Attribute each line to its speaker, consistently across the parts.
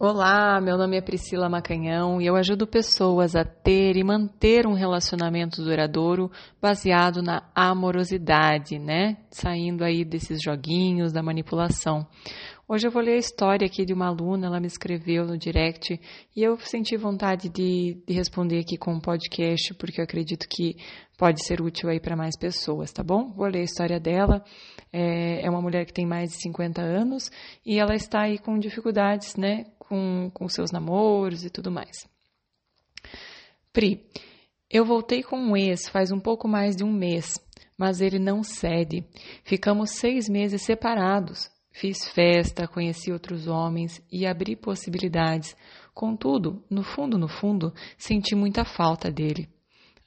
Speaker 1: Olá, meu nome é Priscila Macanhão e eu ajudo pessoas a ter e manter um relacionamento duradouro baseado na amorosidade, né? Saindo aí desses joguinhos da manipulação. Hoje eu vou ler a história aqui de uma aluna, ela me escreveu no direct e eu senti vontade de, de responder aqui com um podcast, porque eu acredito que pode ser útil aí para mais pessoas, tá bom? Vou ler a história dela. É, é uma mulher que tem mais de 50 anos e ela está aí com dificuldades, né? Com, com seus namoros e tudo mais. Pri, eu voltei com um ex faz um pouco mais de um mês, mas ele não cede. Ficamos seis meses separados. Fiz festa, conheci outros homens e abri possibilidades. Contudo, no fundo, no fundo, senti muita falta dele.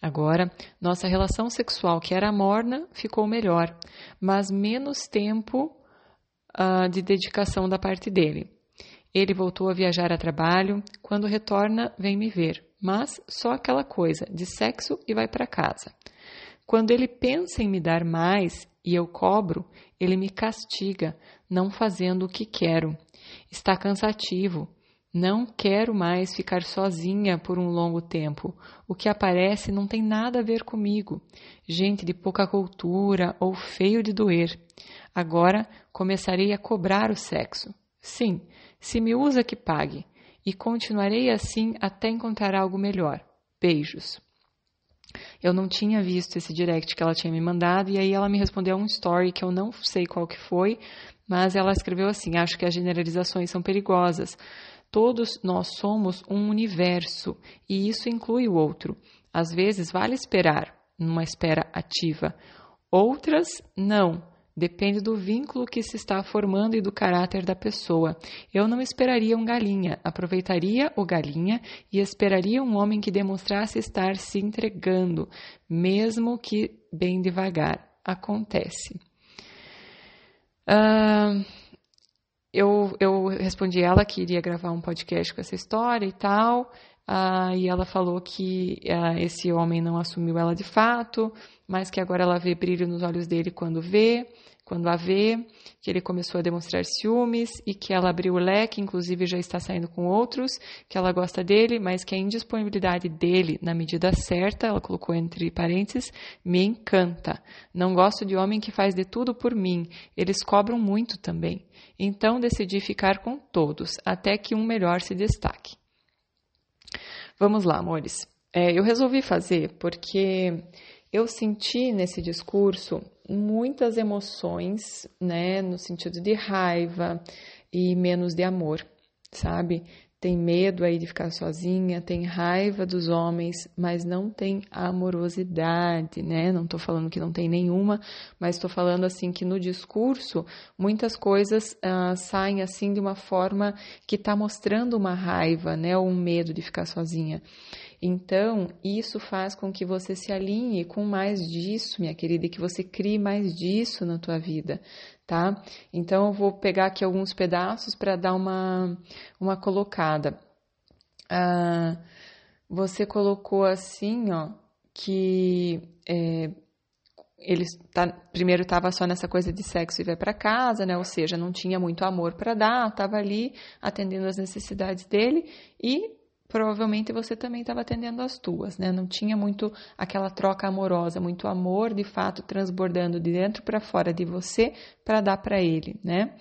Speaker 1: Agora, nossa relação sexual, que era morna, ficou melhor, mas menos tempo uh, de dedicação da parte dele. Ele voltou a viajar a trabalho. Quando retorna, vem me ver, mas só aquela coisa de sexo e vai para casa. Quando ele pensa em me dar mais e eu cobro, ele me castiga, não fazendo o que quero. Está cansativo. Não quero mais ficar sozinha por um longo tempo. O que aparece não tem nada a ver comigo. Gente de pouca cultura ou feio de doer. Agora começarei a cobrar o sexo. Sim, se me usa, que pague. E continuarei assim até encontrar algo melhor. Beijos. Eu não tinha visto esse direct que ela tinha me mandado e aí ela me respondeu um story que eu não sei qual que foi, mas ela escreveu assim: "Acho que as generalizações são perigosas. Todos nós somos um universo e isso inclui o outro. Às vezes vale esperar, numa espera ativa. Outras não. Depende do vínculo que se está formando e do caráter da pessoa. Eu não esperaria um galinha, aproveitaria o galinha e esperaria um homem que demonstrasse estar se entregando, mesmo que bem devagar. Acontece. Uh, eu, eu respondi ela que iria gravar um podcast com essa história e tal. Uh, e ela falou que uh, esse homem não assumiu ela de fato, mas que agora ela vê brilho nos olhos dele quando vê, quando a vê, que ele começou a demonstrar ciúmes e que ela abriu o leque, inclusive já está saindo com outros, que ela gosta dele, mas que a indisponibilidade dele na medida certa, ela colocou entre parênteses, me encanta. Não gosto de homem que faz de tudo por mim, eles cobram muito também. Então decidi ficar com todos, até que um melhor se destaque. Vamos lá, amores. É, eu resolvi fazer porque eu senti nesse discurso muitas emoções, né, no sentido de raiva e menos de amor, sabe? Tem medo aí de ficar sozinha, tem raiva dos homens, mas não tem amorosidade, né? Não tô falando que não tem nenhuma, mas estou falando assim que no discurso muitas coisas uh, saem assim de uma forma que está mostrando uma raiva, né? Ou um medo de ficar sozinha. Então, isso faz com que você se alinhe com mais disso, minha querida, e que você crie mais disso na tua vida, tá? Então, eu vou pegar aqui alguns pedaços para dar uma, uma colocada. Ah, você colocou assim, ó, que é, ele tá, primeiro estava só nessa coisa de sexo e vai para casa, né? Ou seja, não tinha muito amor para dar, estava ali atendendo as necessidades dele e provavelmente você também estava atendendo as tuas, né? Não tinha muito aquela troca amorosa, muito amor de fato transbordando de dentro para fora de você para dar para ele, né?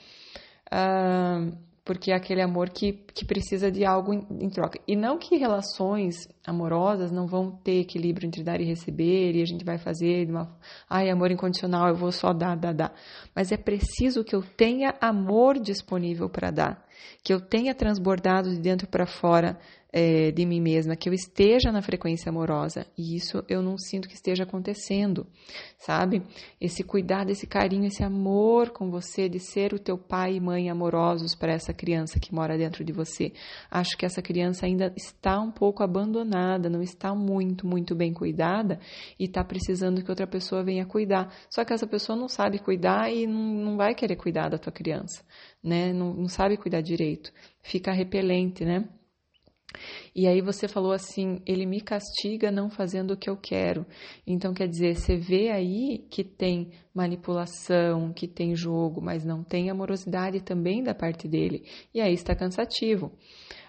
Speaker 1: Porque é aquele amor que, que precisa de algo em, em, troca. E não que relações amorosas não vão ter equilíbrio entre dar e receber, e a gente vai fazer de uma. Ai, amor incondicional, eu vou só dar, dar, dar. Mas é preciso que eu tenha amor disponível para dar, que eu tenha transbordado de dentro para fora é, de mim mesma, que eu esteja na frequência amorosa. E isso eu não sinto que esteja acontecendo, sabe? Esse cuidado, esse carinho, esse amor com você, de ser o teu pai e mãe amorosos para essa criança que mora dentro de você. Acho que essa criança ainda está um pouco abandonada, não está muito, muito bem cuidada e está precisando que outra pessoa venha cuidar. Só que essa pessoa não sabe cuidar e não, não vai querer cuidar da tua criança, né? Não, não sabe cuidar direito. Fica repelente, né? E aí você falou assim, ele me castiga não fazendo o que eu quero. Então quer dizer, você vê aí que tem manipulação, que tem jogo, mas não tem amorosidade também da parte dele. E aí está cansativo.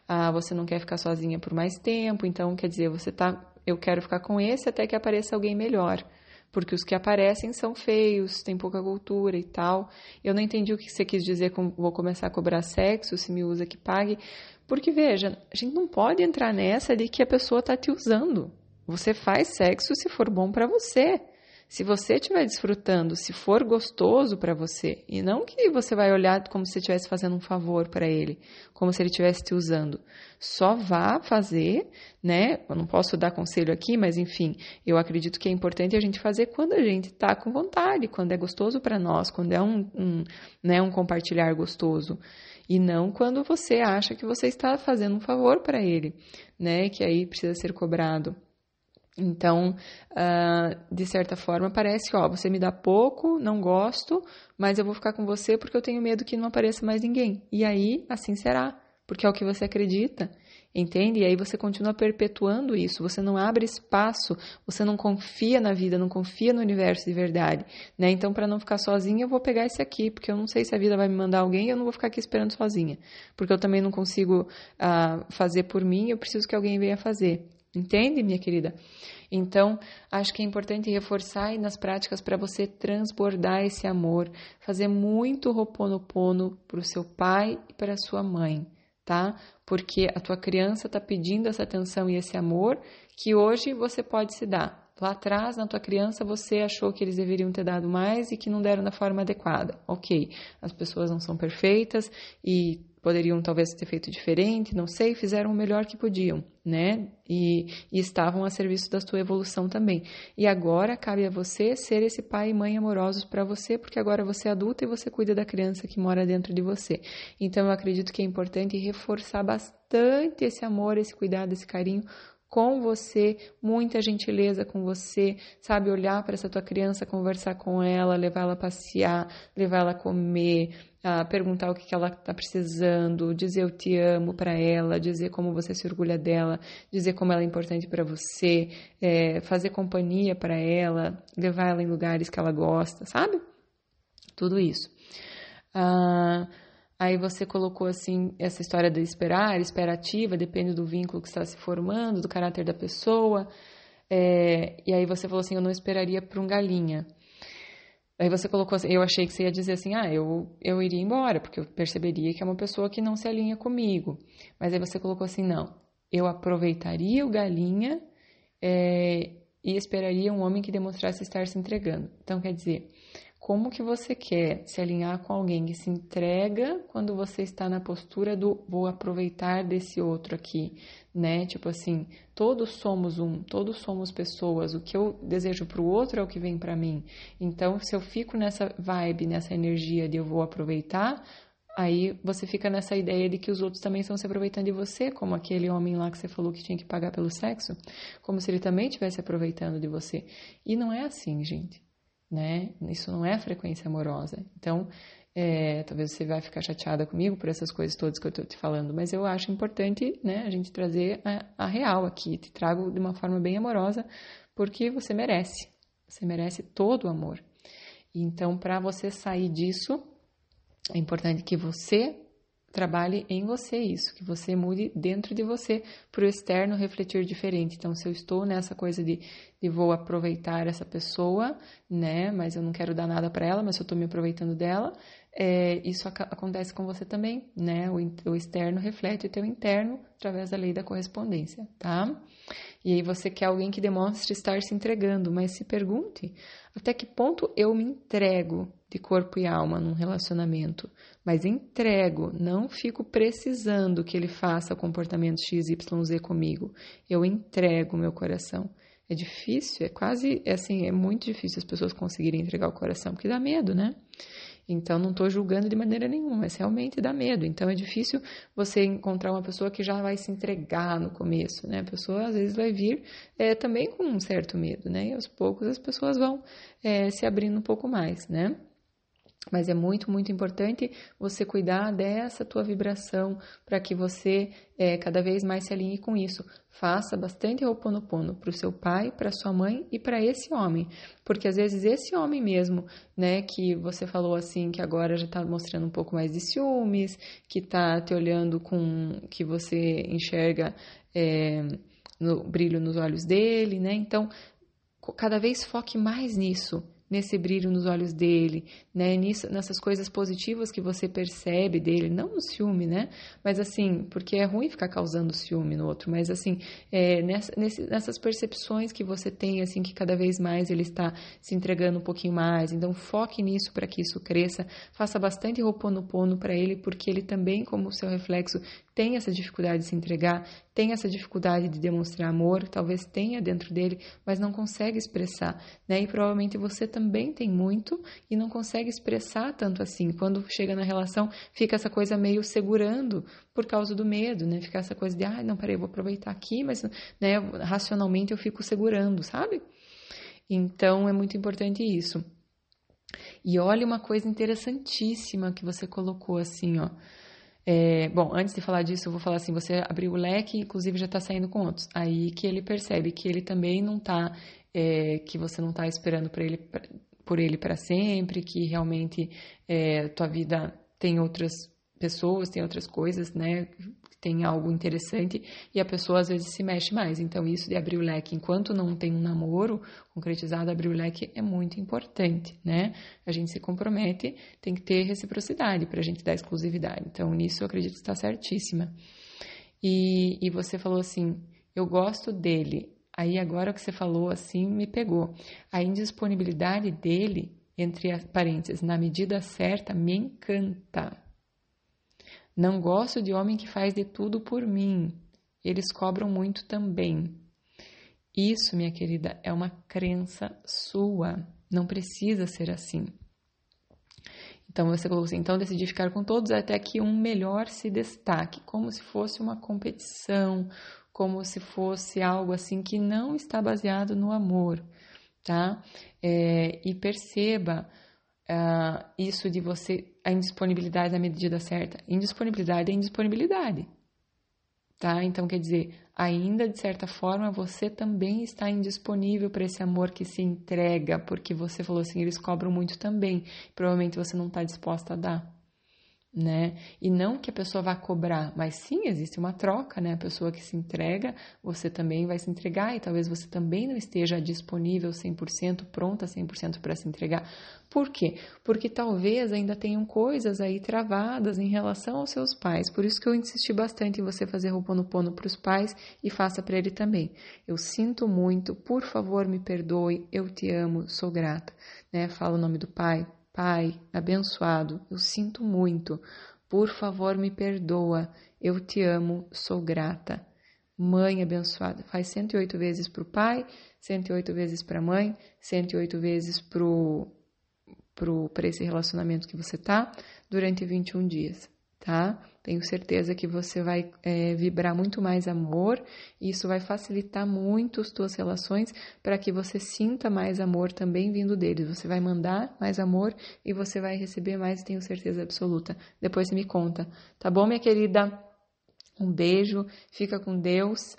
Speaker 1: Ah, você não quer ficar sozinha por mais tempo, então quer dizer, você tá, eu quero ficar com esse até que apareça alguém melhor porque os que aparecem são feios, têm pouca cultura e tal. Eu não entendi o que você quis dizer com vou começar a cobrar sexo, se me usa que pague. Porque, veja, a gente não pode entrar nessa de que a pessoa está te usando. Você faz sexo se for bom para você. Se você estiver desfrutando, se for gostoso para você, e não que você vai olhar como se estivesse fazendo um favor para ele, como se ele estivesse te usando. Só vá fazer, né? Eu não posso dar conselho aqui, mas enfim, eu acredito que é importante a gente fazer quando a gente está com vontade, quando é gostoso para nós, quando é um, um, né, um compartilhar gostoso. E não quando você acha que você está fazendo um favor para ele, né? Que aí precisa ser cobrado. Então, uh, de certa forma, parece, ó, você me dá pouco, não gosto, mas eu vou ficar com você porque eu tenho medo que não apareça mais ninguém. E aí, assim será, porque é o que você acredita, entende? E aí você continua perpetuando isso, você não abre espaço, você não confia na vida, não confia no universo de verdade, né? Então, para não ficar sozinha, eu vou pegar esse aqui, porque eu não sei se a vida vai me mandar alguém, eu não vou ficar aqui esperando sozinha, porque eu também não consigo uh, fazer por mim, eu preciso que alguém venha fazer. Entende, minha querida? Então, acho que é importante reforçar aí nas práticas para você transbordar esse amor, fazer muito roponopono para o seu pai e para a sua mãe, tá? Porque a tua criança está pedindo essa atenção e esse amor que hoje você pode se dar. Lá atrás, na tua criança, você achou que eles deveriam ter dado mais e que não deram da forma adequada. Ok, as pessoas não são perfeitas e poderiam talvez ter feito diferente, não sei, fizeram o melhor que podiam, né? E, e, estavam a serviço da sua evolução também. E agora cabe a você ser esse pai e mãe amorosos para você, porque agora você é adulta e você cuida da criança que mora dentro de você. Então eu acredito que é importante reforçar bastante esse amor, esse cuidado, esse carinho com você, muita gentileza com você, sabe? Olhar para essa tua criança, conversar com ela, levar ela a passear, levar ela a comer, perguntar o que, ela está precisando, dizer eu te amo para ela, dizer como você se orgulha dela, dizer como ela é importante para você, é, fazer companhia para ela, levar ela em lugares que ela gosta, sabe? Tudo isso. Ah, Aí você colocou assim essa história de esperar, esperativa, depende do vínculo que está se formando, do caráter da pessoa. É, e aí você falou assim, eu não esperaria por um galinha. Aí você colocou assim, eu achei que você ia dizer assim, ah, eu, eu iria embora, porque eu perceberia que é uma pessoa que não se alinha comigo. Mas aí você colocou assim, não, eu aproveitaria o galinha é, e esperaria um homem que demonstrasse estar se entregando. Então, quer dizer, como que você quer se alinhar com alguém que se entrega quando você está na postura do vou aproveitar desse outro aqui, né? Tipo assim, todos somos um, todos somos pessoas. O que eu desejo para o outro é o que vem para mim. Então, se eu fico nessa vibe, nessa energia de eu vou aproveitar, aí você fica nessa ideia de que os outros também estão se aproveitando de você, como aquele homem lá que você falou que tinha que pagar pelo sexo, como se ele também estivesse aproveitando de você. E não é assim, gente né? Isso não é frequência amorosa. Então, é, talvez você vai ficar chateada comigo por essas coisas todas que eu estou te falando, mas eu acho importante, né, a gente trazer a, a real aqui. Te trago de uma forma bem amorosa, porque você merece. Você merece todo o amor. Então, para você sair disso, é importante que você trabalhe em você isso, que você mude dentro de você para o externo refletir diferente. Então, se eu estou nessa coisa de, de vou aproveitar essa pessoa, né, mas eu não quero dar nada para ela, mas eu estou me aproveitando dela, é, isso ac acontece com você também, né? O, o externo reflete o teu interno através da lei da correspondência, tá? E aí você quer alguém que demonstre estar se entregando, mas se pergunte até que ponto eu me entrego de corpo e alma num relacionamento, mas entrego, não fico precisando que ele faça comportamento XYZ comigo. Eu entrego meu coração. É difícil, é quase, é assim, é muito difícil as pessoas conseguirem entregar o coração, porque dá medo, né? Então, não estou julgando de maneira nenhuma, mas realmente dá medo. Então, é difícil você encontrar uma pessoa que já vai se entregar no começo, né? A pessoa, às vezes, vai vir é, também com um certo medo, né? E aos poucos as pessoas vão é, se abrindo um pouco mais, né? Mas é muito, muito importante você cuidar dessa tua vibração para que você é, cada vez mais se alinhe com isso. Faça bastante Ho'oponopono para o seu pai, para sua mãe e para esse homem. Porque às vezes esse homem mesmo, né, que você falou assim, que agora já está mostrando um pouco mais de ciúmes, que está te olhando com. que você enxerga é, no brilho nos olhos dele, né? Então, cada vez foque mais nisso nesse brilho nos olhos dele, né? Nisso, nessas coisas positivas que você percebe dele, não no ciúme, né? Mas assim, porque é ruim ficar causando ciúme no outro, mas assim, é, nessa, nesse, nessas percepções que você tem, assim, que cada vez mais ele está se entregando um pouquinho mais. Então, foque nisso para que isso cresça. Faça bastante roponopono para ele, porque ele também, como seu reflexo, tem essa dificuldade de se entregar, tem essa dificuldade de demonstrar amor, talvez tenha dentro dele, mas não consegue expressar, né? E provavelmente você também tem muito e não consegue expressar tanto assim. Quando chega na relação, fica essa coisa meio segurando por causa do medo, né? Fica essa coisa de, ah, não, peraí, eu vou aproveitar aqui, mas, né, racionalmente eu fico segurando, sabe? Então é muito importante isso. E olha uma coisa interessantíssima que você colocou assim, ó. É, bom, antes de falar disso, eu vou falar assim: você abriu o leque, inclusive já está saindo com outros. Aí que ele percebe que ele também não está, é, que você não está esperando por ele por ele para sempre, que realmente é, tua vida tem outras pessoas, tem outras coisas, né? Tem algo interessante e a pessoa às vezes se mexe mais. Então, isso de abrir o leque, enquanto não tem um namoro concretizado, abrir o leque é muito importante, né? A gente se compromete, tem que ter reciprocidade para a gente dar exclusividade. Então, nisso eu acredito que está certíssima. E, e você falou assim: eu gosto dele. Aí, agora que você falou assim, me pegou. A indisponibilidade dele, entre parênteses, na medida certa, me encanta. Não gosto de homem que faz de tudo por mim. Eles cobram muito também. Isso, minha querida, é uma crença sua. Não precisa ser assim. Então você falou assim: então decidi ficar com todos até que um melhor se destaque, como se fosse uma competição, como se fosse algo assim que não está baseado no amor, tá? É, e perceba uh, isso de você, a indisponibilidade na medida certa. Indisponibilidade é indisponibilidade. Tá? Então, quer dizer, ainda de certa forma você também está indisponível para esse amor que se entrega, porque você falou assim, eles cobram muito também. Provavelmente você não está disposta a dar né? E não que a pessoa vá cobrar, mas sim existe uma troca, né? A pessoa que se entrega, você também vai se entregar e talvez você também não esteja disponível 100%, pronta 100% para se entregar. Por quê? Porque talvez ainda tenham coisas aí travadas em relação aos seus pais. Por isso que eu insisti bastante em você fazer Roponopono para os pais e faça para ele também. Eu sinto muito, por favor, me perdoe, eu te amo, sou grata, né? Fala o nome do pai, Pai abençoado, eu sinto muito. Por favor, me perdoa. Eu te amo, sou grata. Mãe abençoada, faz 108 vezes para o pai, 108 vezes para a mãe, 108 vezes para pro, esse relacionamento que você tá durante 21 dias, tá? Tenho certeza que você vai é, vibrar muito mais amor e isso vai facilitar muito as tuas relações para que você sinta mais amor também vindo deles. Você vai mandar mais amor e você vai receber mais, tenho certeza absoluta. Depois você me conta. Tá bom, minha querida? Um beijo, fica com Deus.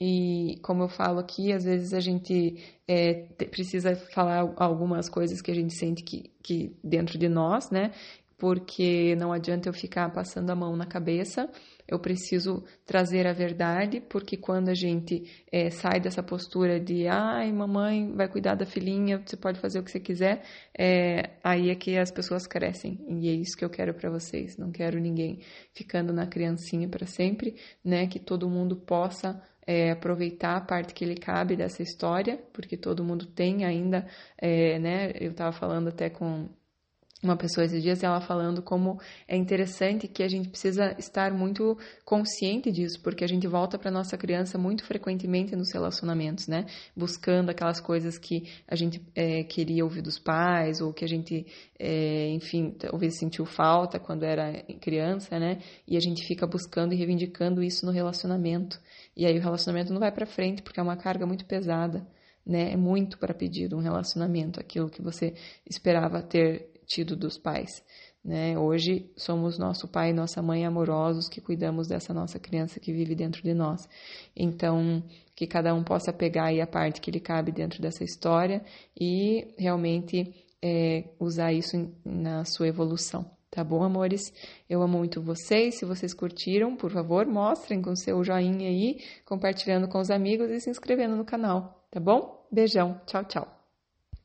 Speaker 1: E como eu falo aqui, às vezes a gente é, precisa falar algumas coisas que a gente sente que, que dentro de nós, né? Porque não adianta eu ficar passando a mão na cabeça, eu preciso trazer a verdade, porque quando a gente é, sai dessa postura de ai, mamãe vai cuidar da filhinha, você pode fazer o que você quiser, é, aí é que as pessoas crescem, e é isso que eu quero para vocês. Não quero ninguém ficando na criancinha para sempre, né? Que todo mundo possa é, aproveitar a parte que lhe cabe dessa história, porque todo mundo tem ainda, né? Eu estava falando até com uma pessoa esses dias ela falando como é interessante que a gente precisa estar muito consciente disso, porque a gente volta para nossa criança muito frequentemente nos relacionamentos, né? Buscando aquelas coisas que a gente é, queria ouvir dos pais ou que a gente, é, enfim, talvez sentiu falta quando era criança, né? E a gente fica buscando e reivindicando isso no relacionamento. E aí o relacionamento não vai para frente porque é uma carga muito pesada né? É muito para pedir um relacionamento, aquilo que você esperava ter tido dos pais. Né? Hoje somos nosso pai e nossa mãe amorosos que cuidamos dessa nossa criança que vive dentro de nós. Então, que cada um possa pegar aí a parte que lhe cabe dentro dessa história e realmente é, usar isso na sua evolução. Tá bom, amores? Eu amo muito vocês. Se vocês curtiram, por favor, mostrem com seu joinha aí, compartilhando com os amigos e se inscrevendo no canal, tá bom? Beijão. Tchau, tchau.